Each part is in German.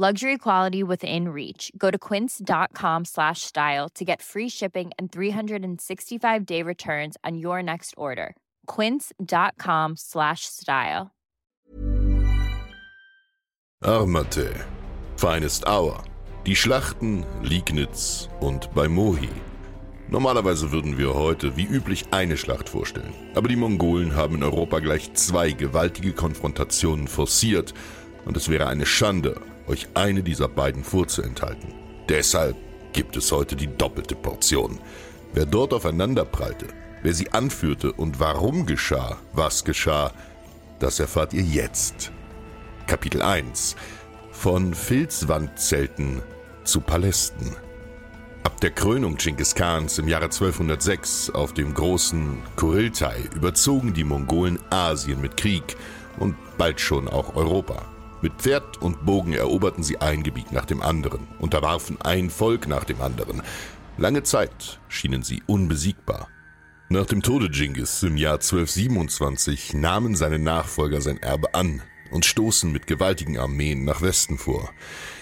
Luxury quality within reach. Go to quince.com slash style to get free shipping and 365-day returns on your next order. quince.com slash style. Armate, Finest Hour, die Schlachten Liegnitz und bei Mohi. Normalerweise würden wir heute wie üblich eine Schlacht vorstellen, aber die Mongolen haben in Europa gleich zwei gewaltige Konfrontationen forciert und es wäre eine Schande, euch eine dieser beiden vorzuenthalten. Deshalb gibt es heute die doppelte Portion. Wer dort aufeinander prallte, wer sie anführte und warum geschah, was geschah, das erfahrt ihr jetzt. Kapitel 1 Von Filzwandzelten zu Palästen. Ab der Krönung Genghis Khans im Jahre 1206 auf dem großen Kuriltai überzogen die Mongolen Asien mit Krieg und bald schon auch Europa. Mit Pferd und Bogen eroberten sie ein Gebiet nach dem anderen, unterwarfen ein Volk nach dem anderen. Lange Zeit schienen sie unbesiegbar. Nach dem Tode Genghis im Jahr 1227 nahmen seine Nachfolger sein Erbe an, und stoßen mit gewaltigen Armeen nach Westen vor.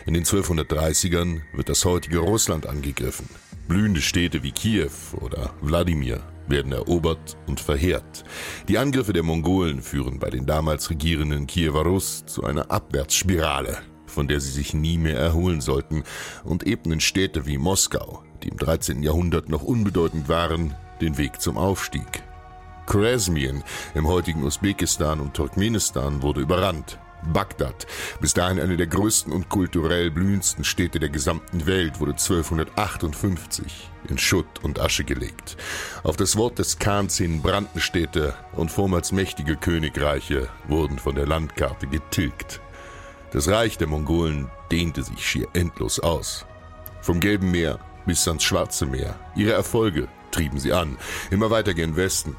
In den 1230ern wird das heutige Russland angegriffen. Blühende Städte wie Kiew oder Wladimir werden erobert und verheert. Die Angriffe der Mongolen führen bei den damals regierenden Kiewer Rus zu einer Abwärtsspirale, von der sie sich nie mehr erholen sollten und ebnen Städte wie Moskau, die im 13. Jahrhundert noch unbedeutend waren, den Weg zum Aufstieg. Khwarezmien im heutigen Usbekistan und Turkmenistan wurde überrannt. Bagdad, bis dahin eine der größten und kulturell blühendsten Städte der gesamten Welt, wurde 1258 in Schutt und Asche gelegt. Auf das Wort des Khans hin brannten Städte und vormals mächtige Königreiche wurden von der Landkarte getilgt. Das Reich der Mongolen dehnte sich schier endlos aus. Vom Gelben Meer bis ans Schwarze Meer. Ihre Erfolge trieben sie an, immer weiter gen Westen,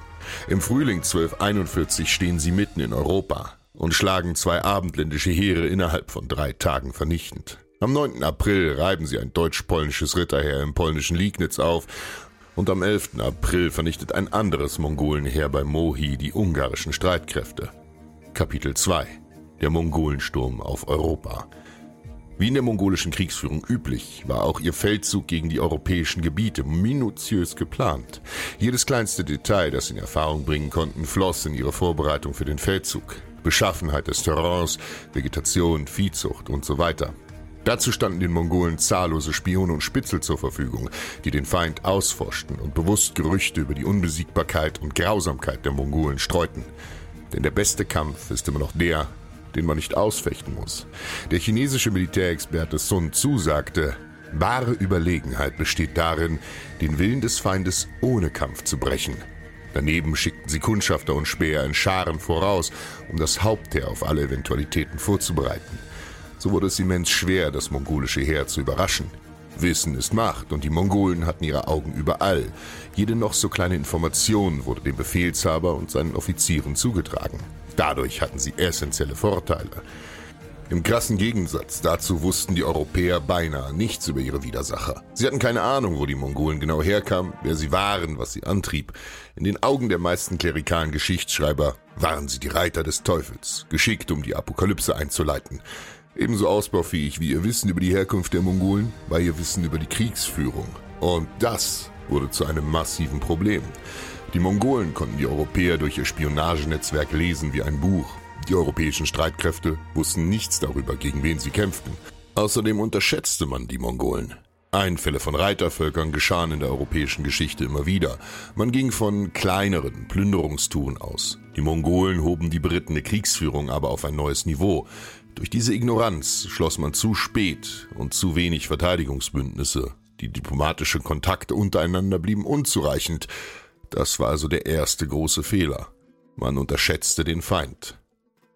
im Frühling 1241 stehen sie mitten in Europa und schlagen zwei abendländische Heere innerhalb von drei Tagen vernichtend. Am 9. April reiben sie ein deutsch-polnisches Ritterheer im polnischen Liegnitz auf und am 11. April vernichtet ein anderes Mongolenheer bei Mohi die ungarischen Streitkräfte. Kapitel 2 Der Mongolensturm auf Europa wie in der mongolischen Kriegsführung üblich, war auch ihr Feldzug gegen die europäischen Gebiete minutiös geplant. Jedes kleinste Detail, das sie in Erfahrung bringen konnten, floss in ihre Vorbereitung für den Feldzug. Beschaffenheit des Terrains, Vegetation, Viehzucht und so weiter. Dazu standen den Mongolen zahllose Spione und Spitzel zur Verfügung, die den Feind ausforschten und bewusst Gerüchte über die Unbesiegbarkeit und Grausamkeit der Mongolen streuten. Denn der beste Kampf ist immer noch der, den man nicht ausfechten muss. Der chinesische Militärexperte Sun Tzu sagte, wahre Überlegenheit besteht darin, den Willen des Feindes ohne Kampf zu brechen. Daneben schickten sie Kundschafter und Späher in Scharen voraus, um das Hauptheer auf alle Eventualitäten vorzubereiten. So wurde es immens schwer, das mongolische Heer zu überraschen. Wissen ist Macht und die Mongolen hatten ihre Augen überall. Jede noch so kleine Information wurde dem Befehlshaber und seinen Offizieren zugetragen. Dadurch hatten sie essentielle Vorteile. Im krassen Gegensatz dazu wussten die Europäer beinahe nichts über ihre Widersacher. Sie hatten keine Ahnung, wo die Mongolen genau herkamen, wer sie waren, was sie antrieb. In den Augen der meisten klerikalen Geschichtsschreiber waren sie die Reiter des Teufels, geschickt, um die Apokalypse einzuleiten. Ebenso ausbaufähig wie ihr Wissen über die Herkunft der Mongolen war ihr Wissen über die Kriegsführung. Und das wurde zu einem massiven Problem. Die Mongolen konnten die Europäer durch ihr Spionagenetzwerk lesen wie ein Buch. Die europäischen Streitkräfte wussten nichts darüber, gegen wen sie kämpften. Außerdem unterschätzte man die Mongolen. Einfälle von Reitervölkern geschahen in der europäischen Geschichte immer wieder. Man ging von kleineren Plünderungstouren aus. Die Mongolen hoben die Briten der Kriegsführung aber auf ein neues Niveau. Durch diese Ignoranz schloss man zu spät und zu wenig Verteidigungsbündnisse. Die diplomatischen Kontakte untereinander blieben unzureichend. Das war also der erste große Fehler. Man unterschätzte den Feind.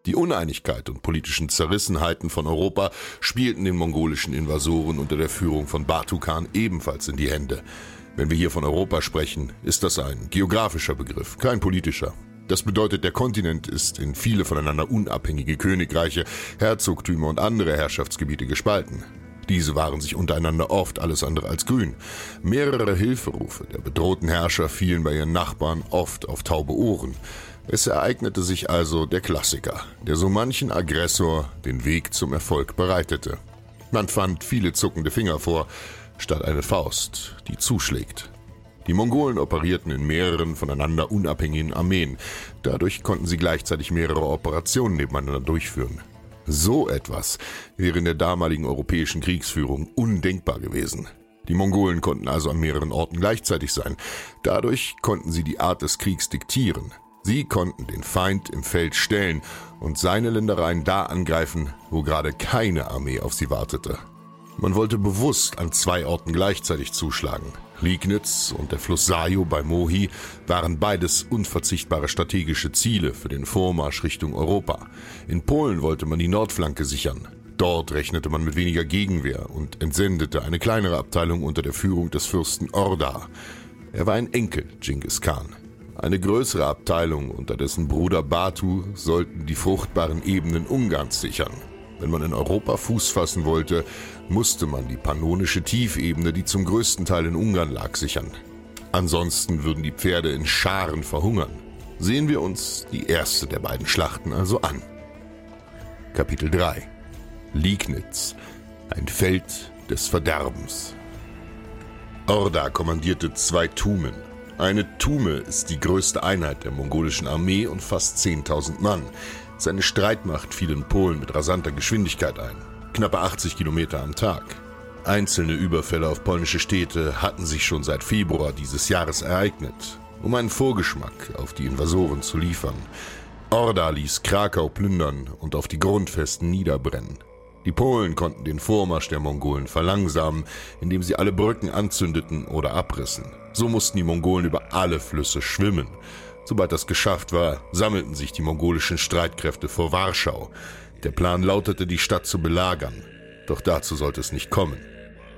Die Uneinigkeit und politischen Zerrissenheiten von Europa spielten den mongolischen Invasoren unter der Führung von Batu Khan ebenfalls in die Hände. Wenn wir hier von Europa sprechen, ist das ein geografischer Begriff, kein politischer. Das bedeutet, der Kontinent ist in viele voneinander unabhängige Königreiche, Herzogtümer und andere Herrschaftsgebiete gespalten. Diese waren sich untereinander oft alles andere als grün. Mehrere Hilferufe der bedrohten Herrscher fielen bei ihren Nachbarn oft auf taube Ohren. Es ereignete sich also der Klassiker, der so manchen Aggressor den Weg zum Erfolg bereitete. Man fand viele zuckende Finger vor, statt eine Faust, die zuschlägt. Die Mongolen operierten in mehreren voneinander unabhängigen Armeen. Dadurch konnten sie gleichzeitig mehrere Operationen nebeneinander durchführen. So etwas wäre in der damaligen europäischen Kriegsführung undenkbar gewesen. Die Mongolen konnten also an mehreren Orten gleichzeitig sein. Dadurch konnten sie die Art des Kriegs diktieren. Sie konnten den Feind im Feld stellen und seine Ländereien da angreifen, wo gerade keine Armee auf sie wartete. Man wollte bewusst an zwei Orten gleichzeitig zuschlagen. Liegnitz und der Fluss Sajo bei Mohi waren beides unverzichtbare strategische Ziele für den Vormarsch Richtung Europa. In Polen wollte man die Nordflanke sichern. Dort rechnete man mit weniger Gegenwehr und entsendete eine kleinere Abteilung unter der Führung des Fürsten Orda. Er war ein Enkel Genghis Khan. Eine größere Abteilung unter dessen Bruder Batu sollten die fruchtbaren Ebenen Ungarns sichern. Wenn man in Europa Fuß fassen wollte, musste man die pannonische Tiefebene, die zum größten Teil in Ungarn lag, sichern. Ansonsten würden die Pferde in Scharen verhungern. Sehen wir uns die erste der beiden Schlachten also an. Kapitel 3 Liegnitz, ein Feld des Verderbens. Orda kommandierte zwei Tumen, eine Tume ist die größte Einheit der mongolischen Armee und fast 10.000 Mann. Seine Streitmacht fiel in Polen mit rasanter Geschwindigkeit ein, knappe 80 Kilometer am Tag. Einzelne Überfälle auf polnische Städte hatten sich schon seit Februar dieses Jahres ereignet, um einen Vorgeschmack auf die Invasoren zu liefern. Orda ließ Krakau plündern und auf die Grundfesten niederbrennen. Die Polen konnten den Vormarsch der Mongolen verlangsamen, indem sie alle Brücken anzündeten oder abrissen. So mussten die Mongolen über alle Flüsse schwimmen. Sobald das geschafft war, sammelten sich die mongolischen Streitkräfte vor Warschau. Der Plan lautete, die Stadt zu belagern. Doch dazu sollte es nicht kommen.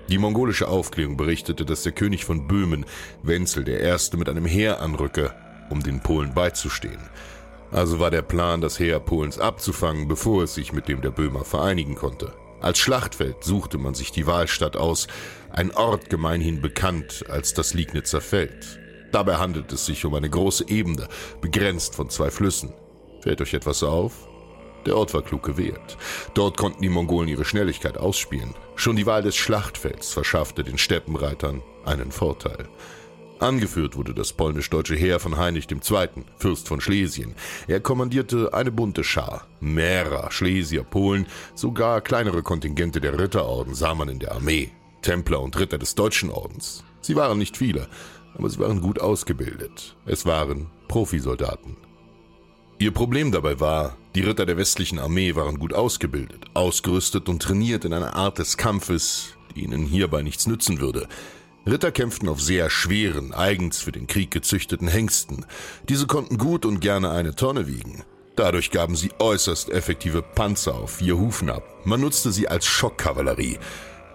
Die mongolische Aufklärung berichtete, dass der König von Böhmen, Wenzel I., mit einem Heer anrücke, um den Polen beizustehen. Also war der Plan, das Heer Polens abzufangen, bevor es sich mit dem der Böhmer vereinigen konnte. Als Schlachtfeld suchte man sich die Wahlstadt aus, ein Ort gemeinhin bekannt als das Liegnitzer Feld. Dabei handelt es sich um eine große Ebene, begrenzt von zwei Flüssen. Fällt euch etwas auf? Der Ort war klug gewählt. Dort konnten die Mongolen ihre Schnelligkeit ausspielen. Schon die Wahl des Schlachtfelds verschaffte den Steppenreitern einen Vorteil. Angeführt wurde das polnisch-deutsche Heer von Heinrich II., Fürst von Schlesien. Er kommandierte eine bunte Schar. Mehrer, Schlesier, Polen, sogar kleinere Kontingente der Ritterorden sah man in der Armee. Templer und Ritter des Deutschen Ordens. Sie waren nicht viele, aber sie waren gut ausgebildet. Es waren Profisoldaten. Ihr Problem dabei war, die Ritter der westlichen Armee waren gut ausgebildet, ausgerüstet und trainiert in einer Art des Kampfes, die ihnen hierbei nichts nützen würde. Ritter kämpften auf sehr schweren, eigens für den Krieg gezüchteten Hengsten. Diese konnten gut und gerne eine Tonne wiegen. Dadurch gaben sie äußerst effektive Panzer auf vier Hufen ab. Man nutzte sie als Schockkavallerie.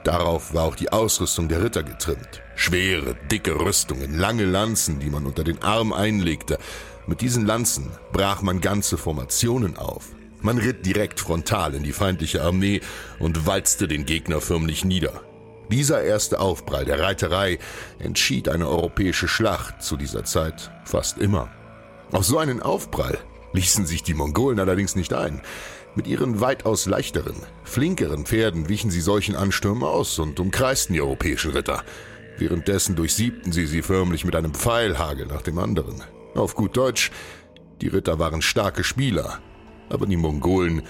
Darauf war auch die Ausrüstung der Ritter getrimmt. Schwere, dicke Rüstungen, lange Lanzen, die man unter den Arm einlegte. Mit diesen Lanzen brach man ganze Formationen auf. Man ritt direkt frontal in die feindliche Armee und walzte den Gegner förmlich nieder. Dieser erste Aufprall der Reiterei entschied eine europäische Schlacht zu dieser Zeit fast immer. Auf so einen Aufprall ließen sich die Mongolen allerdings nicht ein. Mit ihren weitaus leichteren, flinkeren Pferden wichen sie solchen Anstürmen aus und umkreisten die europäischen Ritter. Währenddessen durchsiebten sie sie förmlich mit einem Pfeilhagel nach dem anderen. Auf gut Deutsch, die Ritter waren starke Spieler, aber die Mongolen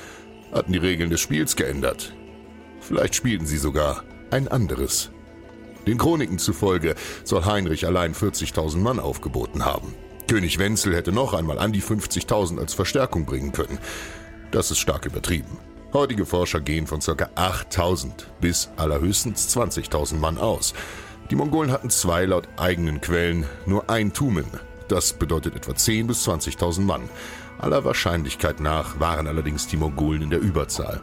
hatten die Regeln des Spiels geändert. Vielleicht spielten sie sogar ein anderes. Den Chroniken zufolge soll Heinrich allein 40.000 Mann aufgeboten haben. König Wenzel hätte noch einmal an die 50.000 als Verstärkung bringen können. Das ist stark übertrieben. Heutige Forscher gehen von ca. 8.000 bis allerhöchstens 20.000 Mann aus. Die Mongolen hatten zwei laut eigenen Quellen nur ein Tumen. Das bedeutet etwa 10.000 bis 20.000 Mann. Aller Wahrscheinlichkeit nach waren allerdings die Mongolen in der Überzahl.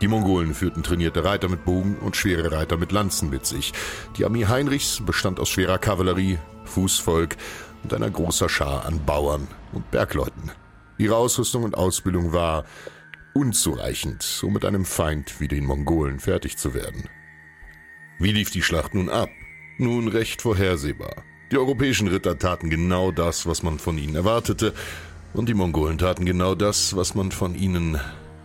Die Mongolen führten trainierte Reiter mit Bogen und schwere Reiter mit Lanzen mit sich. Die Armee Heinrichs bestand aus schwerer Kavallerie, Fußvolk und einer großer Schar an Bauern und Bergleuten. Ihre Ausrüstung und Ausbildung war unzureichend, um mit einem Feind wie den Mongolen fertig zu werden. Wie lief die Schlacht nun ab? Nun recht vorhersehbar. Die europäischen Ritter taten genau das, was man von ihnen erwartete, und die Mongolen taten genau das, was man von ihnen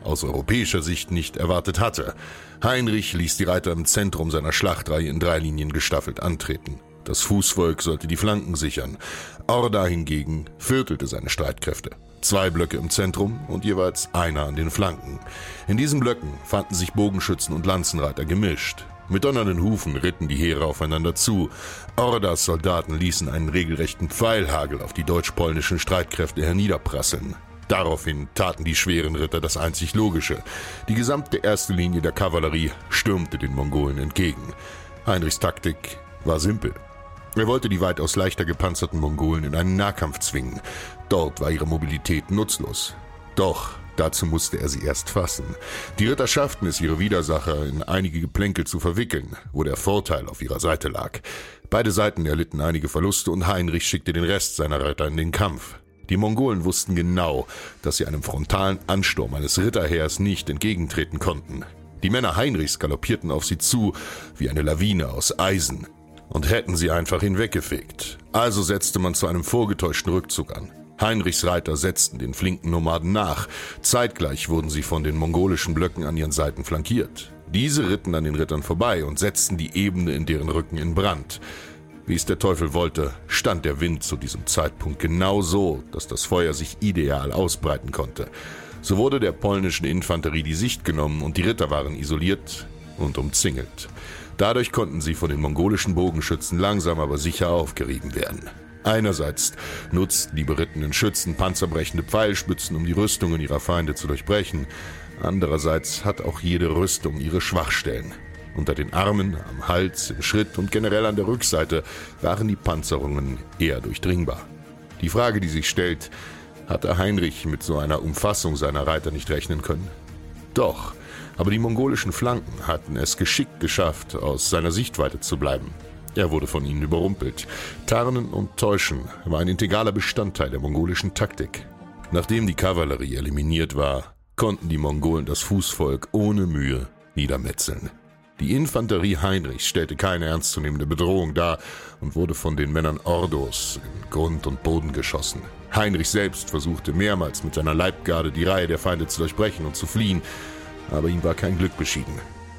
aus europäischer Sicht nicht erwartet hatte. Heinrich ließ die Reiter im Zentrum seiner Schlachtreihe in drei Linien gestaffelt antreten. Das Fußvolk sollte die Flanken sichern. Orda hingegen viertelte seine Streitkräfte. Zwei Blöcke im Zentrum und jeweils einer an den Flanken. In diesen Blöcken fanden sich Bogenschützen und Lanzenreiter gemischt. Mit donnernden Hufen ritten die Heere aufeinander zu. Ordas Soldaten ließen einen regelrechten Pfeilhagel auf die deutsch-polnischen Streitkräfte herniederprasseln. Daraufhin taten die schweren Ritter das einzig Logische. Die gesamte erste Linie der Kavallerie stürmte den Mongolen entgegen. Heinrichs Taktik war simpel. Er wollte die weitaus leichter gepanzerten Mongolen in einen Nahkampf zwingen. Dort war ihre Mobilität nutzlos. Doch dazu musste er sie erst fassen. Die Ritter schafften es, ihre Widersacher in einige Geplänkel zu verwickeln, wo der Vorteil auf ihrer Seite lag. Beide Seiten erlitten einige Verluste und Heinrich schickte den Rest seiner Ritter in den Kampf. Die Mongolen wussten genau, dass sie einem frontalen Ansturm eines Ritterheers nicht entgegentreten konnten. Die Männer Heinrichs galoppierten auf sie zu wie eine Lawine aus Eisen und hätten sie einfach hinweggefegt. Also setzte man zu einem vorgetäuschten Rückzug an. Heinrichs Reiter setzten den flinken Nomaden nach. Zeitgleich wurden sie von den mongolischen Blöcken an ihren Seiten flankiert. Diese ritten an den Rittern vorbei und setzten die Ebene in deren Rücken in Brand. Wie es der Teufel wollte, stand der Wind zu diesem Zeitpunkt genau so, dass das Feuer sich ideal ausbreiten konnte. So wurde der polnischen Infanterie die Sicht genommen und die Ritter waren isoliert und umzingelt. Dadurch konnten sie von den mongolischen Bogenschützen langsam aber sicher aufgerieben werden. Einerseits nutzten die berittenen Schützen panzerbrechende Pfeilspitzen, um die Rüstungen ihrer Feinde zu durchbrechen. Andererseits hat auch jede Rüstung ihre Schwachstellen. Unter den Armen, am Hals, im Schritt und generell an der Rückseite waren die Panzerungen eher durchdringbar. Die Frage, die sich stellt, hatte Heinrich mit so einer Umfassung seiner Reiter nicht rechnen können? Doch, aber die mongolischen Flanken hatten es geschickt geschafft, aus seiner Sichtweite zu bleiben. Er wurde von ihnen überrumpelt. Tarnen und Täuschen war ein integraler Bestandteil der mongolischen Taktik. Nachdem die Kavallerie eliminiert war, konnten die Mongolen das Fußvolk ohne Mühe niedermetzeln. Die Infanterie Heinrichs stellte keine ernstzunehmende Bedrohung dar und wurde von den Männern Ordos in Grund und Boden geschossen. Heinrich selbst versuchte mehrmals mit seiner Leibgarde die Reihe der Feinde zu durchbrechen und zu fliehen, aber ihm war kein Glück beschieden.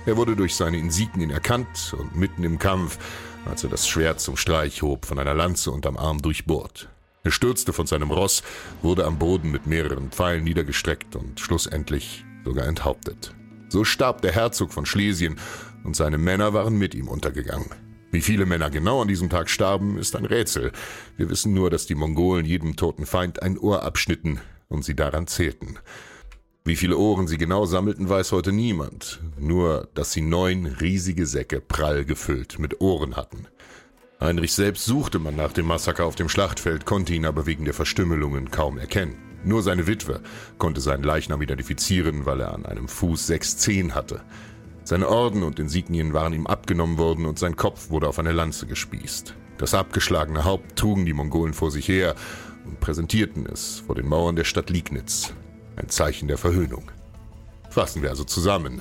Er wurde durch seine Insignien erkannt und mitten im Kampf, als er das Schwert zum Streich hob, von einer Lanze unterm Arm durchbohrt. Er stürzte von seinem Ross, wurde am Boden mit mehreren Pfeilen niedergestreckt und schlussendlich sogar enthauptet. So starb der Herzog von Schlesien und seine Männer waren mit ihm untergegangen. Wie viele Männer genau an diesem Tag starben, ist ein Rätsel. Wir wissen nur, dass die Mongolen jedem toten Feind ein Ohr abschnitten und sie daran zählten. Wie viele Ohren sie genau sammelten, weiß heute niemand. Nur, dass sie neun riesige Säcke prall gefüllt mit Ohren hatten. Heinrich selbst suchte man nach dem Massaker auf dem Schlachtfeld, konnte ihn aber wegen der Verstümmelungen kaum erkennen. Nur seine Witwe konnte seinen Leichnam identifizieren, weil er an einem Fuß sechs Zehen hatte. Seine Orden und Insignien waren ihm abgenommen worden und sein Kopf wurde auf eine Lanze gespießt. Das abgeschlagene Haupt trugen die Mongolen vor sich her und präsentierten es vor den Mauern der Stadt Liegnitz. ein Zeichen der Verhöhnung. Fassen wir also zusammen.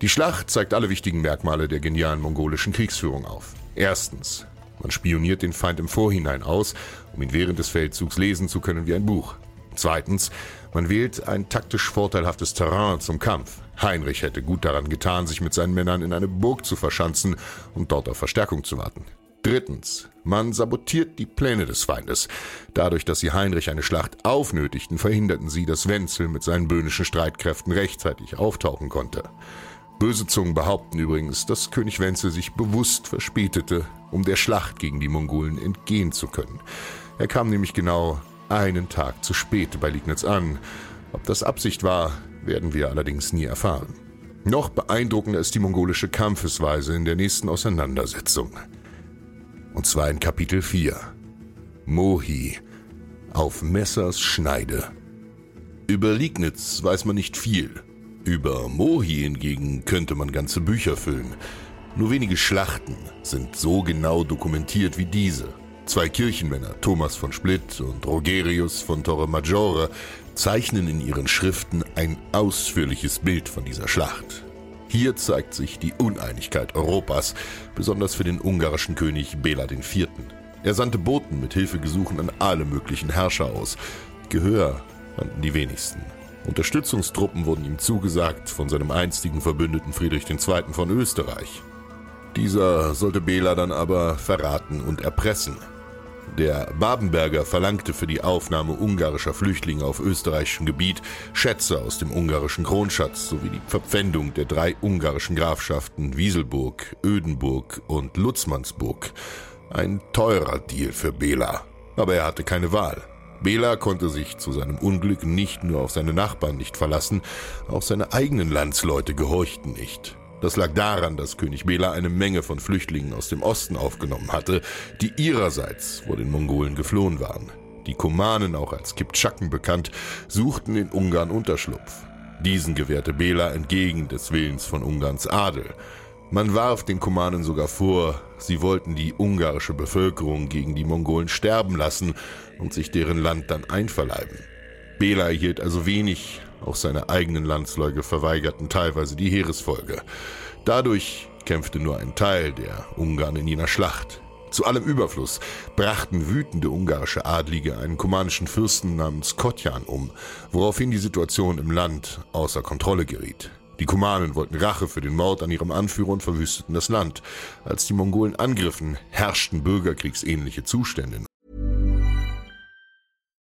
Die Schlacht zeigt alle wichtigen Merkmale der genialen mongolischen Kriegsführung auf. Erstens, man spioniert den Feind im Vorhinein aus, um ihn während des Feldzugs lesen zu können wie ein Buch. Zweitens, man wählt ein taktisch vorteilhaftes Terrain zum Kampf. Heinrich hätte gut daran getan, sich mit seinen Männern in eine Burg zu verschanzen und dort auf Verstärkung zu warten. Drittens, man sabotiert die Pläne des Feindes. Dadurch, dass sie Heinrich eine Schlacht aufnötigten, verhinderten sie, dass Wenzel mit seinen böhnischen Streitkräften rechtzeitig auftauchen konnte. Böse Zungen behaupten übrigens, dass König Wenzel sich bewusst verspätete, um der Schlacht gegen die Mongolen entgehen zu können. Er kam nämlich genau einen Tag zu spät bei Liegnitz an. Ob das Absicht war, werden wir allerdings nie erfahren. Noch beeindruckender ist die mongolische Kampfesweise in der nächsten Auseinandersetzung. Und zwar in Kapitel 4. Mohi auf Messers Schneide. Über Liegnitz weiß man nicht viel. Über Mohi hingegen könnte man ganze Bücher füllen. Nur wenige Schlachten sind so genau dokumentiert wie diese. Zwei Kirchenmänner, Thomas von Splitt und Rogerius von Torre Maggiore, zeichnen in ihren Schriften ein ausführliches Bild von dieser Schlacht. Hier zeigt sich die Uneinigkeit Europas, besonders für den ungarischen König Bela IV. Er sandte Boten mit Hilfegesuchen an alle möglichen Herrscher aus. Gehör fanden die wenigsten. Unterstützungstruppen wurden ihm zugesagt von seinem einstigen Verbündeten Friedrich II. von Österreich. Dieser sollte Bela dann aber verraten und erpressen. Der Babenberger verlangte für die Aufnahme ungarischer Flüchtlinge auf österreichischem Gebiet Schätze aus dem ungarischen Kronschatz sowie die Verpfändung der drei ungarischen Grafschaften Wieselburg, Ödenburg und Lutzmannsburg. Ein teurer Deal für Bela. Aber er hatte keine Wahl. Bela konnte sich zu seinem Unglück nicht nur auf seine Nachbarn nicht verlassen, auch seine eigenen Landsleute gehorchten nicht. Das lag daran, dass König Bela eine Menge von Flüchtlingen aus dem Osten aufgenommen hatte, die ihrerseits vor den Mongolen geflohen waren. Die Kumanen, auch als Kiptschaken bekannt, suchten in Ungarn Unterschlupf. Diesen gewährte Bela entgegen des Willens von Ungarns Adel. Man warf den Kumanen sogar vor, sie wollten die ungarische Bevölkerung gegen die Mongolen sterben lassen und sich deren Land dann einverleiben. Bela erhielt also wenig, auch seine eigenen Landsleute verweigerten teilweise die Heeresfolge. Dadurch kämpfte nur ein Teil der Ungarn in jener Schlacht. Zu allem Überfluss brachten wütende ungarische Adlige einen kumanischen Fürsten namens Kotjan um, woraufhin die Situation im Land außer Kontrolle geriet. Die Kumanen wollten Rache für den Mord an ihrem Anführer und verwüsteten das Land. Als die Mongolen angriffen, herrschten bürgerkriegsähnliche Zustände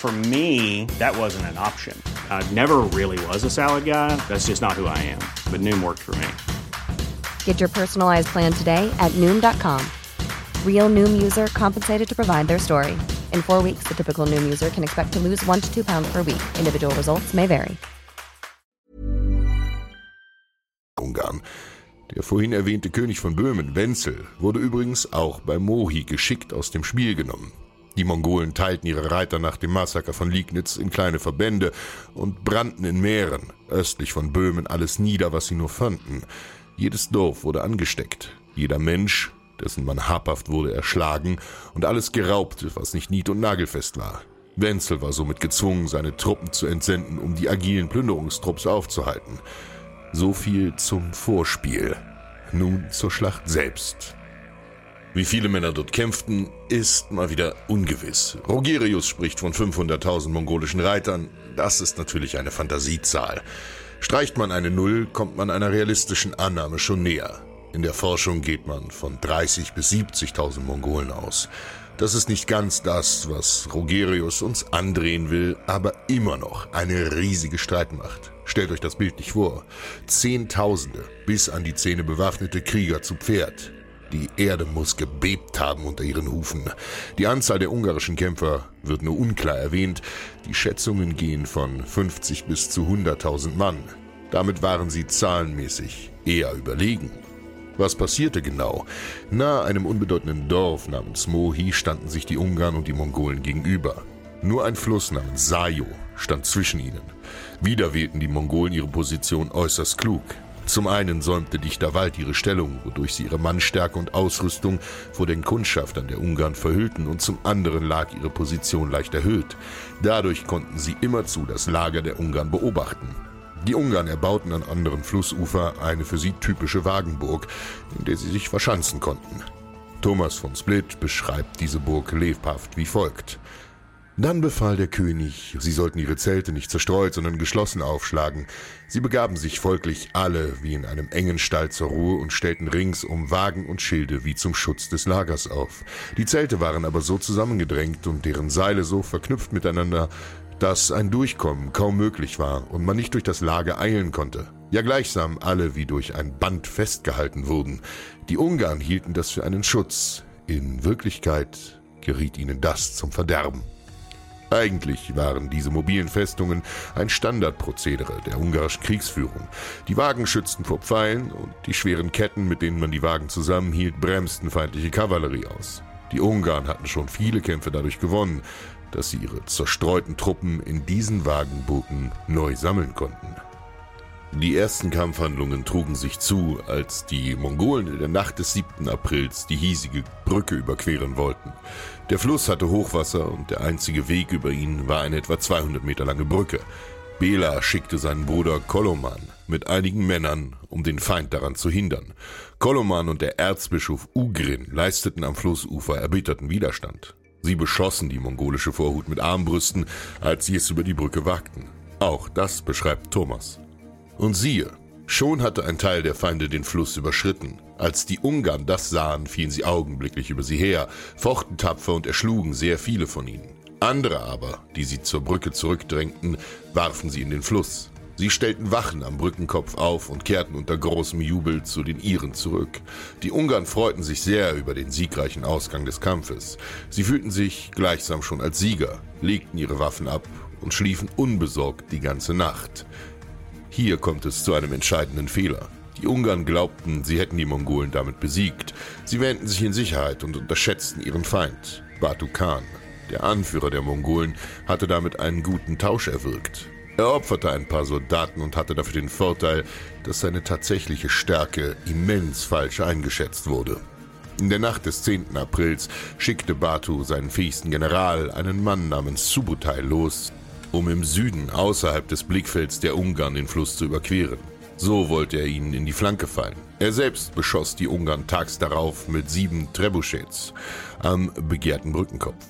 For me, that wasn't an option. I never really was a salad guy. That's just not who I am. But Noom worked for me. Get your personalized plan today at Noom.com. Real Noom user compensated to provide their story. In four weeks, the typical Noom user can expect to lose one to two pounds per week. Individual results may vary. Ungarn. Der vorhin erwähnte König von Böhmen, Wenzel, wurde übrigens auch bei Mohi geschickt aus dem Spiel genommen. Die Mongolen teilten ihre Reiter nach dem Massaker von Liegnitz in kleine Verbände und brannten in Meeren, östlich von Böhmen, alles nieder, was sie nur fanden. Jedes Dorf wurde angesteckt, jeder Mensch, dessen man habhaft wurde, erschlagen und alles geraubt, was nicht nied- und nagelfest war. Wenzel war somit gezwungen, seine Truppen zu entsenden, um die agilen Plünderungstrupps aufzuhalten. So viel zum Vorspiel. Nun zur Schlacht selbst. Wie viele Männer dort kämpften, ist mal wieder ungewiss. Rogerius spricht von 500.000 mongolischen Reitern. Das ist natürlich eine Fantasiezahl. Streicht man eine Null, kommt man einer realistischen Annahme schon näher. In der Forschung geht man von 30.000 bis 70.000 Mongolen aus. Das ist nicht ganz das, was Rogerius uns andrehen will, aber immer noch eine riesige Streitmacht. Stellt euch das Bild nicht vor. Zehntausende, bis an die Zähne bewaffnete Krieger zu Pferd. Die Erde muss gebebt haben unter ihren Hufen. Die Anzahl der ungarischen Kämpfer wird nur unklar erwähnt. Die Schätzungen gehen von 50 bis zu 100.000 Mann. Damit waren sie zahlenmäßig eher überlegen. Was passierte genau? Nahe einem unbedeutenden Dorf namens Mohi standen sich die Ungarn und die Mongolen gegenüber. Nur ein Fluss namens Sajo stand zwischen ihnen. Wieder wählten die Mongolen ihre Position äußerst klug. Zum einen säumte dichter Wald ihre Stellung, wodurch sie ihre Mannstärke und Ausrüstung vor den Kundschaftern der Ungarn verhüllten, und zum anderen lag ihre Position leicht erhöht. Dadurch konnten sie immerzu das Lager der Ungarn beobachten. Die Ungarn erbauten an anderen Flussufer eine für sie typische Wagenburg, in der sie sich verschanzen konnten. Thomas von Split beschreibt diese Burg lebhaft wie folgt. Dann befahl der König, sie sollten ihre Zelte nicht zerstreut, sondern geschlossen aufschlagen. Sie begaben sich folglich alle wie in einem engen Stall zur Ruhe und stellten ringsum Wagen und Schilde wie zum Schutz des Lagers auf. Die Zelte waren aber so zusammengedrängt und deren Seile so verknüpft miteinander, dass ein Durchkommen kaum möglich war und man nicht durch das Lager eilen konnte. Ja gleichsam alle wie durch ein Band festgehalten wurden. Die Ungarn hielten das für einen Schutz. In Wirklichkeit geriet ihnen das zum Verderben. Eigentlich waren diese mobilen Festungen ein Standardprozedere der ungarischen Kriegsführung. Die Wagen schützten vor Pfeilen und die schweren Ketten, mit denen man die Wagen zusammenhielt, bremsten feindliche Kavallerie aus. Die Ungarn hatten schon viele Kämpfe dadurch gewonnen, dass sie ihre zerstreuten Truppen in diesen Wagenburgen neu sammeln konnten. Die ersten Kampfhandlungen trugen sich zu, als die Mongolen in der Nacht des 7. Aprils die hiesige Brücke überqueren wollten. Der Fluss hatte Hochwasser und der einzige Weg über ihn war eine etwa 200 Meter lange Brücke. Bela schickte seinen Bruder Koloman mit einigen Männern, um den Feind daran zu hindern. Koloman und der Erzbischof Ugrin leisteten am Flussufer erbitterten Widerstand. Sie beschossen die mongolische Vorhut mit Armbrüsten, als sie es über die Brücke wagten. Auch das beschreibt Thomas. Und siehe, schon hatte ein Teil der Feinde den Fluss überschritten. Als die Ungarn das sahen, fielen sie augenblicklich über sie her, fochten tapfer und erschlugen sehr viele von ihnen. Andere aber, die sie zur Brücke zurückdrängten, warfen sie in den Fluss. Sie stellten Wachen am Brückenkopf auf und kehrten unter großem Jubel zu den Iren zurück. Die Ungarn freuten sich sehr über den siegreichen Ausgang des Kampfes. Sie fühlten sich gleichsam schon als Sieger, legten ihre Waffen ab und schliefen unbesorgt die ganze Nacht. Hier kommt es zu einem entscheidenden Fehler. Die Ungarn glaubten, sie hätten die Mongolen damit besiegt. Sie wähnten sich in Sicherheit und unterschätzten ihren Feind, Batu Khan. Der Anführer der Mongolen hatte damit einen guten Tausch erwirkt. Er opferte ein paar Soldaten und hatte dafür den Vorteil, dass seine tatsächliche Stärke immens falsch eingeschätzt wurde. In der Nacht des 10. Aprils schickte Batu seinen fähigsten General, einen Mann namens Subutai, los, um im Süden außerhalb des Blickfelds der Ungarn den Fluss zu überqueren. So wollte er ihnen in die Flanke fallen. Er selbst beschoss die Ungarn tags darauf mit sieben Trebuchets am begehrten Brückenkopf.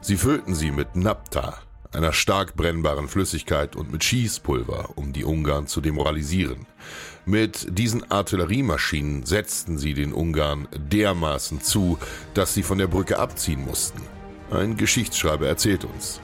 Sie füllten sie mit Napta, einer stark brennbaren Flüssigkeit und mit Schießpulver, um die Ungarn zu demoralisieren. Mit diesen Artilleriemaschinen setzten sie den Ungarn dermaßen zu, dass sie von der Brücke abziehen mussten. Ein Geschichtsschreiber erzählt uns.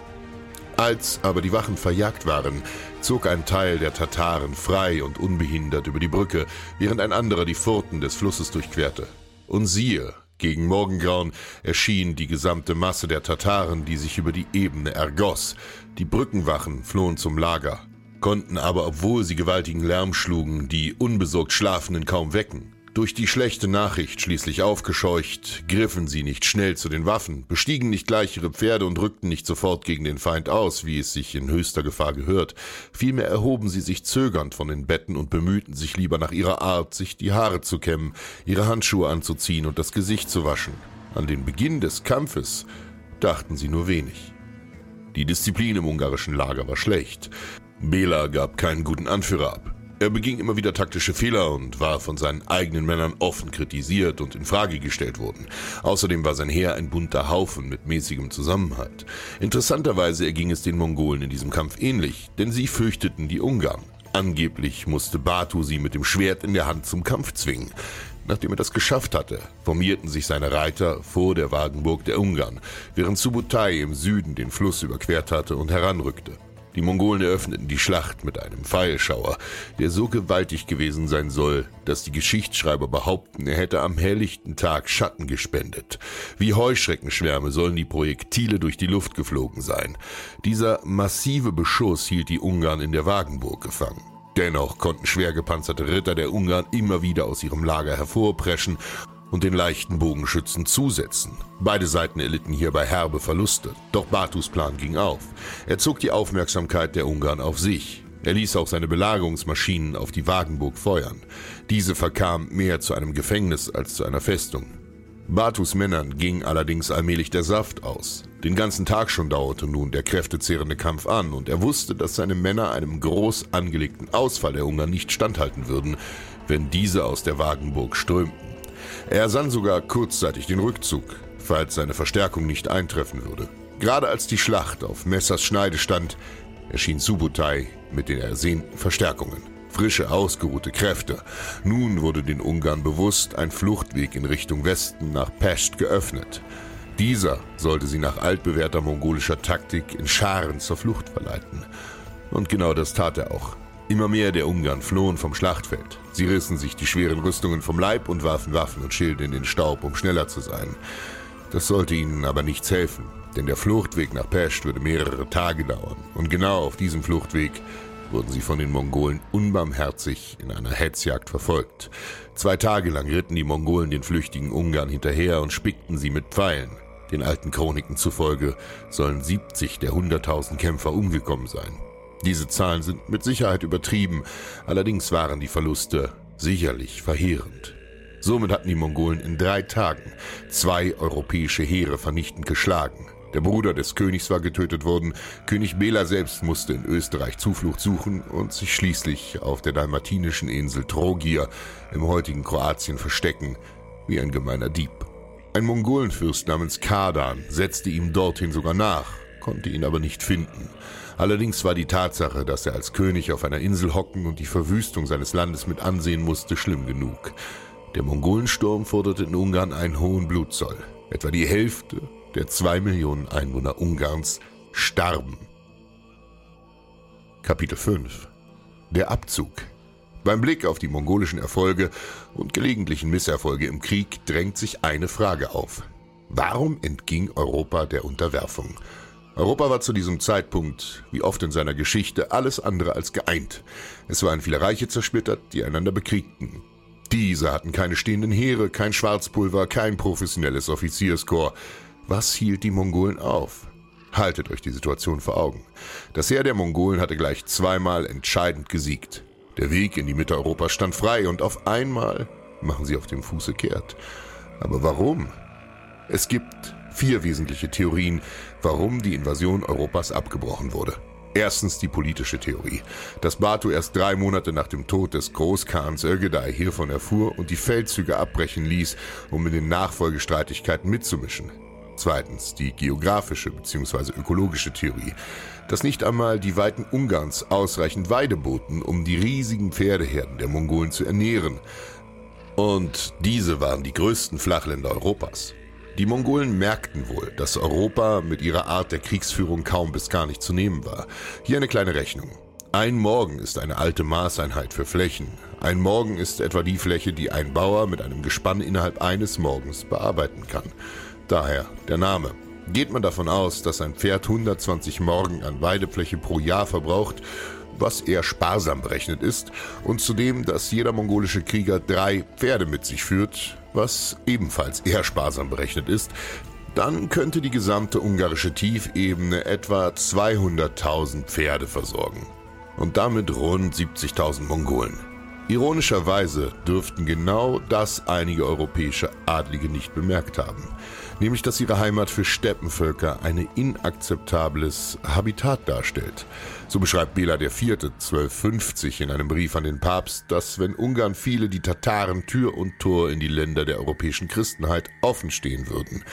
Als aber die Wachen verjagt waren, zog ein Teil der Tataren frei und unbehindert über die Brücke, während ein anderer die Furten des Flusses durchquerte. Und siehe, gegen Morgengrauen erschien die gesamte Masse der Tataren, die sich über die Ebene ergoss. Die Brückenwachen flohen zum Lager, konnten aber, obwohl sie gewaltigen Lärm schlugen, die unbesorgt Schlafenden kaum wecken. Durch die schlechte Nachricht schließlich aufgescheucht, griffen sie nicht schnell zu den Waffen, bestiegen nicht gleich ihre Pferde und rückten nicht sofort gegen den Feind aus, wie es sich in höchster Gefahr gehört. Vielmehr erhoben sie sich zögernd von den Betten und bemühten sich lieber nach ihrer Art, sich die Haare zu kämmen, ihre Handschuhe anzuziehen und das Gesicht zu waschen. An den Beginn des Kampfes dachten sie nur wenig. Die Disziplin im ungarischen Lager war schlecht. Bela gab keinen guten Anführer ab. Er beging immer wieder taktische Fehler und war von seinen eigenen Männern offen kritisiert und in Frage gestellt worden. Außerdem war sein Heer ein bunter Haufen mit mäßigem Zusammenhalt. Interessanterweise erging es den Mongolen in diesem Kampf ähnlich, denn sie fürchteten die Ungarn. Angeblich musste Batu sie mit dem Schwert in der Hand zum Kampf zwingen. Nachdem er das geschafft hatte, formierten sich seine Reiter vor der Wagenburg der Ungarn, während Subutai im Süden den Fluss überquert hatte und heranrückte. Die Mongolen eröffneten die Schlacht mit einem Pfeilschauer, der so gewaltig gewesen sein soll, dass die Geschichtsschreiber behaupten, er hätte am helllichten Tag Schatten gespendet. Wie Heuschreckenschwärme sollen die Projektile durch die Luft geflogen sein. Dieser massive Beschuss hielt die Ungarn in der Wagenburg gefangen. Dennoch konnten schwer gepanzerte Ritter der Ungarn immer wieder aus ihrem Lager hervorpreschen und den leichten Bogenschützen zusetzen. Beide Seiten erlitten hierbei herbe Verluste, doch Batus Plan ging auf. Er zog die Aufmerksamkeit der Ungarn auf sich. Er ließ auch seine Belagerungsmaschinen auf die Wagenburg feuern. Diese verkam mehr zu einem Gefängnis als zu einer Festung. Batus Männern ging allerdings allmählich der Saft aus. Den ganzen Tag schon dauerte nun der kräftezehrende Kampf an und er wusste, dass seine Männer einem groß angelegten Ausfall der Ungarn nicht standhalten würden, wenn diese aus der Wagenburg strömten. Er sann sogar kurzzeitig den Rückzug, falls seine Verstärkung nicht eintreffen würde. Gerade als die Schlacht auf Messers Schneide stand, erschien Subutai mit den ersehnten Verstärkungen. Frische, ausgeruhte Kräfte. Nun wurde den Ungarn bewusst ein Fluchtweg in Richtung Westen nach Pest geöffnet. Dieser sollte sie nach altbewährter mongolischer Taktik in Scharen zur Flucht verleiten. Und genau das tat er auch. Immer mehr der Ungarn flohen vom Schlachtfeld. Sie rissen sich die schweren Rüstungen vom Leib und warfen Waffen und Schilde in den Staub, um schneller zu sein. Das sollte ihnen aber nichts helfen, denn der Fluchtweg nach Pest würde mehrere Tage dauern. Und genau auf diesem Fluchtweg wurden sie von den Mongolen unbarmherzig in einer Hetzjagd verfolgt. Zwei Tage lang ritten die Mongolen den flüchtigen Ungarn hinterher und spickten sie mit Pfeilen. Den alten Chroniken zufolge sollen 70 der 100.000 Kämpfer umgekommen sein. Diese Zahlen sind mit Sicherheit übertrieben, allerdings waren die Verluste sicherlich verheerend. Somit hatten die Mongolen in drei Tagen zwei europäische Heere vernichtend geschlagen. Der Bruder des Königs war getötet worden, König Bela selbst musste in Österreich Zuflucht suchen und sich schließlich auf der dalmatinischen Insel Trogir im heutigen Kroatien verstecken, wie ein gemeiner Dieb. Ein Mongolenfürst namens Kardan setzte ihm dorthin sogar nach, konnte ihn aber nicht finden. Allerdings war die Tatsache, dass er als König auf einer Insel hocken und die Verwüstung seines Landes mit ansehen musste, schlimm genug. Der Mongolensturm forderte in Ungarn einen hohen Blutzoll. Etwa die Hälfte der zwei Millionen Einwohner Ungarns starben. Kapitel 5 Der Abzug Beim Blick auf die mongolischen Erfolge und gelegentlichen Misserfolge im Krieg drängt sich eine Frage auf. Warum entging Europa der Unterwerfung? Europa war zu diesem Zeitpunkt, wie oft in seiner Geschichte, alles andere als geeint. Es waren viele Reiche zersplittert, die einander bekriegten. Diese hatten keine stehenden Heere, kein Schwarzpulver, kein professionelles Offizierskorps. Was hielt die Mongolen auf? Haltet euch die Situation vor Augen. Das Heer der Mongolen hatte gleich zweimal entscheidend gesiegt. Der Weg in die Mitte Europas stand frei und auf einmal machen sie auf dem Fuße kehrt. Aber warum? Es gibt vier wesentliche Theorien, warum die Invasion Europas abgebrochen wurde. Erstens die politische Theorie, dass Batu erst drei Monate nach dem Tod des Großkhans Ögedei hiervon erfuhr und die Feldzüge abbrechen ließ, um in den Nachfolgestreitigkeiten mitzumischen. Zweitens die geografische bzw. ökologische Theorie, dass nicht einmal die Weiten Ungarns ausreichend Weide boten, um die riesigen Pferdeherden der Mongolen zu ernähren. Und diese waren die größten Flachländer Europas. Die Mongolen merkten wohl, dass Europa mit ihrer Art der Kriegsführung kaum bis gar nicht zu nehmen war. Hier eine kleine Rechnung. Ein Morgen ist eine alte Maßeinheit für Flächen. Ein Morgen ist etwa die Fläche, die ein Bauer mit einem Gespann innerhalb eines Morgens bearbeiten kann. Daher der Name. Geht man davon aus, dass ein Pferd 120 Morgen an Weidefläche pro Jahr verbraucht, was eher sparsam berechnet ist, und zudem, dass jeder mongolische Krieger drei Pferde mit sich führt, was ebenfalls eher sparsam berechnet ist, dann könnte die gesamte ungarische Tiefebene etwa 200.000 Pferde versorgen. Und damit rund 70.000 Mongolen. Ironischerweise dürften genau das einige europäische Adlige nicht bemerkt haben, nämlich dass ihre Heimat für Steppenvölker ein inakzeptables Habitat darstellt. So beschreibt Bela IV. 1250 in einem Brief an den Papst, dass wenn Ungarn fiele, die Tataren Tür und Tor in die Länder der europäischen Christenheit offen stehen würden.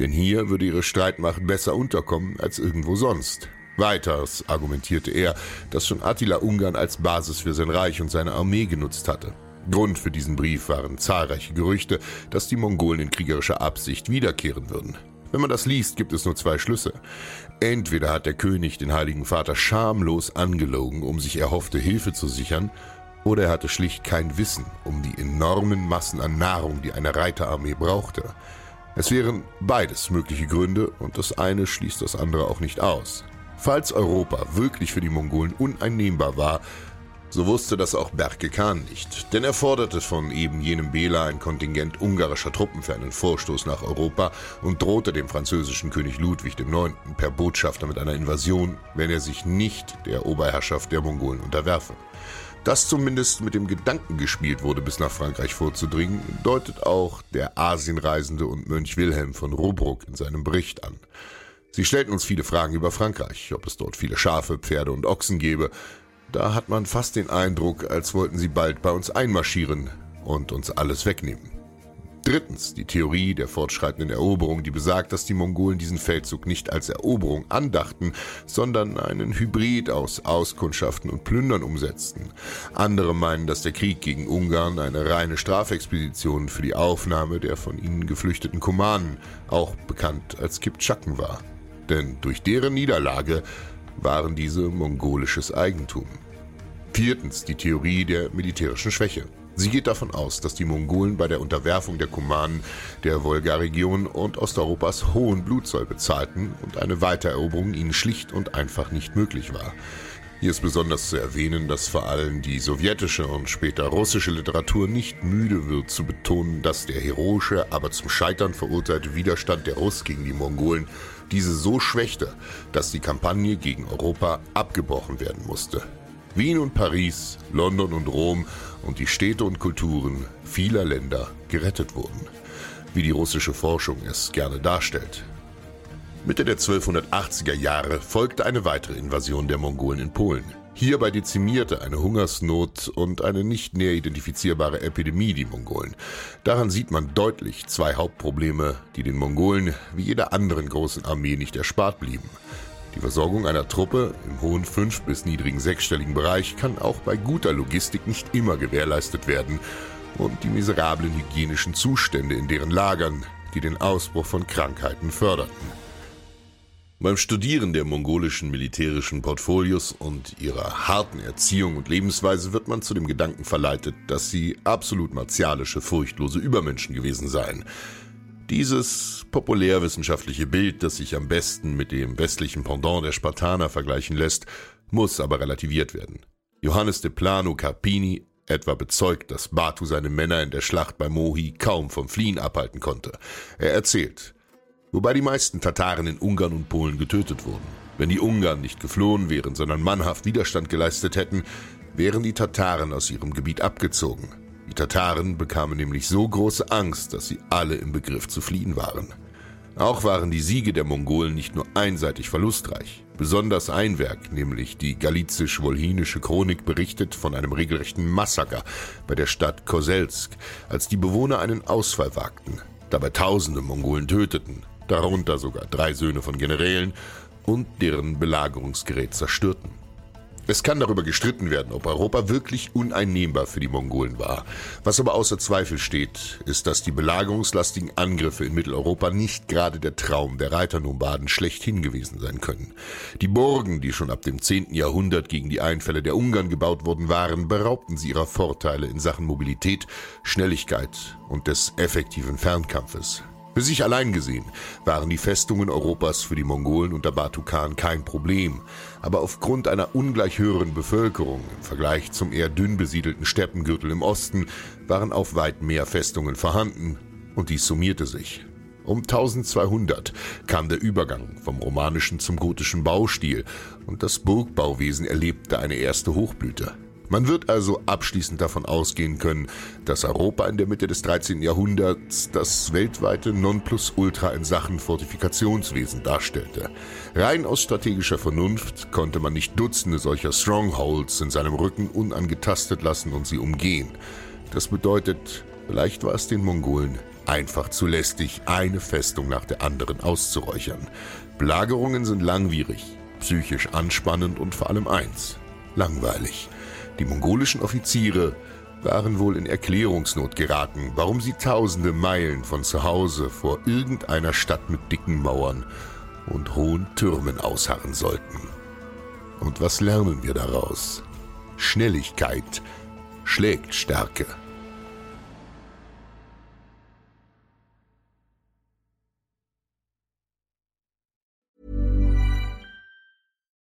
Denn hier würde ihre Streitmacht besser unterkommen als irgendwo sonst. Weiters argumentierte er, dass schon Attila Ungarn als Basis für sein Reich und seine Armee genutzt hatte. Grund für diesen Brief waren zahlreiche Gerüchte, dass die Mongolen in kriegerischer Absicht wiederkehren würden. Wenn man das liest, gibt es nur zwei Schlüsse. Entweder hat der König den Heiligen Vater schamlos angelogen, um sich erhoffte Hilfe zu sichern, oder er hatte schlicht kein Wissen um die enormen Massen an Nahrung, die eine Reiterarmee brauchte. Es wären beides mögliche Gründe und das eine schließt das andere auch nicht aus. Falls Europa wirklich für die Mongolen uneinnehmbar war, so wusste das auch Berke Khan nicht, denn er forderte von eben jenem Bela ein Kontingent ungarischer Truppen für einen Vorstoß nach Europa und drohte dem französischen König Ludwig IX. per Botschafter mit einer Invasion, wenn er sich nicht der Oberherrschaft der Mongolen unterwerfe. Dass zumindest mit dem Gedanken gespielt wurde, bis nach Frankreich vorzudringen, deutet auch der Asienreisende und Mönch Wilhelm von Robruck in seinem Bericht an. Sie stellten uns viele Fragen über Frankreich, ob es dort viele Schafe, Pferde und Ochsen gebe, da hat man fast den Eindruck, als wollten sie bald bei uns einmarschieren und uns alles wegnehmen. Drittens die Theorie der fortschreitenden Eroberung, die besagt, dass die Mongolen diesen Feldzug nicht als Eroberung andachten, sondern einen Hybrid aus Auskundschaften und Plündern umsetzten. Andere meinen, dass der Krieg gegen Ungarn eine reine Strafexpedition für die Aufnahme der von ihnen geflüchteten Kumanen, auch bekannt als Kiptschaken war. Denn durch deren Niederlage waren diese mongolisches Eigentum. Viertens die Theorie der militärischen Schwäche. Sie geht davon aus, dass die Mongolen bei der Unterwerfung der Kumanen der Wolga-Region und Osteuropas hohen Blutzoll bezahlten und eine Weitereroberung ihnen schlicht und einfach nicht möglich war. Hier ist besonders zu erwähnen, dass vor allem die sowjetische und später russische Literatur nicht müde wird zu betonen, dass der heroische, aber zum Scheitern verurteilte Widerstand der Russ gegen die Mongolen diese so schwächte, dass die Kampagne gegen Europa abgebrochen werden musste. Wien und Paris, London und Rom und die Städte und Kulturen vieler Länder gerettet wurden, wie die russische Forschung es gerne darstellt. Mitte der 1280er Jahre folgte eine weitere Invasion der Mongolen in Polen. Hierbei dezimierte eine Hungersnot und eine nicht näher identifizierbare Epidemie die Mongolen. Daran sieht man deutlich zwei Hauptprobleme, die den Mongolen wie jeder anderen großen Armee nicht erspart blieben. Die Versorgung einer Truppe im hohen fünf- bis niedrigen sechsstelligen Bereich kann auch bei guter Logistik nicht immer gewährleistet werden und die miserablen hygienischen Zustände in deren Lagern, die den Ausbruch von Krankheiten förderten. Beim Studieren der mongolischen militärischen Portfolios und ihrer harten Erziehung und Lebensweise wird man zu dem Gedanken verleitet, dass sie absolut martialische, furchtlose Übermenschen gewesen seien. Dieses populärwissenschaftliche Bild, das sich am besten mit dem westlichen Pendant der Spartaner vergleichen lässt, muss aber relativiert werden. Johannes de Plano Carpini etwa bezeugt, dass Batu seine Männer in der Schlacht bei Mohi kaum vom Fliehen abhalten konnte. Er erzählt, wobei die meisten Tataren in Ungarn und Polen getötet wurden. Wenn die Ungarn nicht geflohen wären, sondern mannhaft Widerstand geleistet hätten, wären die Tataren aus ihrem Gebiet abgezogen. Die Tataren bekamen nämlich so große Angst, dass sie alle im Begriff zu fliehen waren. Auch waren die Siege der Mongolen nicht nur einseitig verlustreich. Besonders ein Werk, nämlich die galizisch-wolhinische Chronik, berichtet von einem regelrechten Massaker bei der Stadt Koselsk, als die Bewohner einen Ausfall wagten, dabei tausende Mongolen töteten, darunter sogar drei Söhne von Generälen, und deren Belagerungsgerät zerstörten. Es kann darüber gestritten werden, ob Europa wirklich uneinnehmbar für die Mongolen war. Was aber außer Zweifel steht, ist, dass die belagerungslastigen Angriffe in Mitteleuropa nicht gerade der Traum der Reiternomaden schlechthin gewesen sein können. Die Burgen, die schon ab dem 10. Jahrhundert gegen die Einfälle der Ungarn gebaut worden waren, beraubten sie ihrer Vorteile in Sachen Mobilität, Schnelligkeit und des effektiven Fernkampfes. Für sich allein gesehen waren die Festungen Europas für die Mongolen unter Batu Khan kein Problem, aber aufgrund einer ungleich höheren Bevölkerung im Vergleich zum eher dünn besiedelten Steppengürtel im Osten waren auf weit mehr Festungen vorhanden und dies summierte sich. Um 1200 kam der Übergang vom romanischen zum gotischen Baustil und das Burgbauwesen erlebte eine erste Hochblüte. Man wird also abschließend davon ausgehen können, dass Europa in der Mitte des 13. Jahrhunderts das weltweite Nonplusultra in Sachen Fortifikationswesen darstellte. Rein aus strategischer Vernunft konnte man nicht Dutzende solcher Strongholds in seinem Rücken unangetastet lassen und sie umgehen. Das bedeutet, vielleicht war es den Mongolen einfach zu lästig, eine Festung nach der anderen auszuräuchern. Belagerungen sind langwierig, psychisch anspannend und vor allem eins, langweilig. Die mongolischen Offiziere waren wohl in Erklärungsnot geraten, warum sie tausende Meilen von zu Hause vor irgendeiner Stadt mit dicken Mauern und hohen Türmen ausharren sollten. Und was lernen wir daraus? Schnelligkeit schlägt Stärke.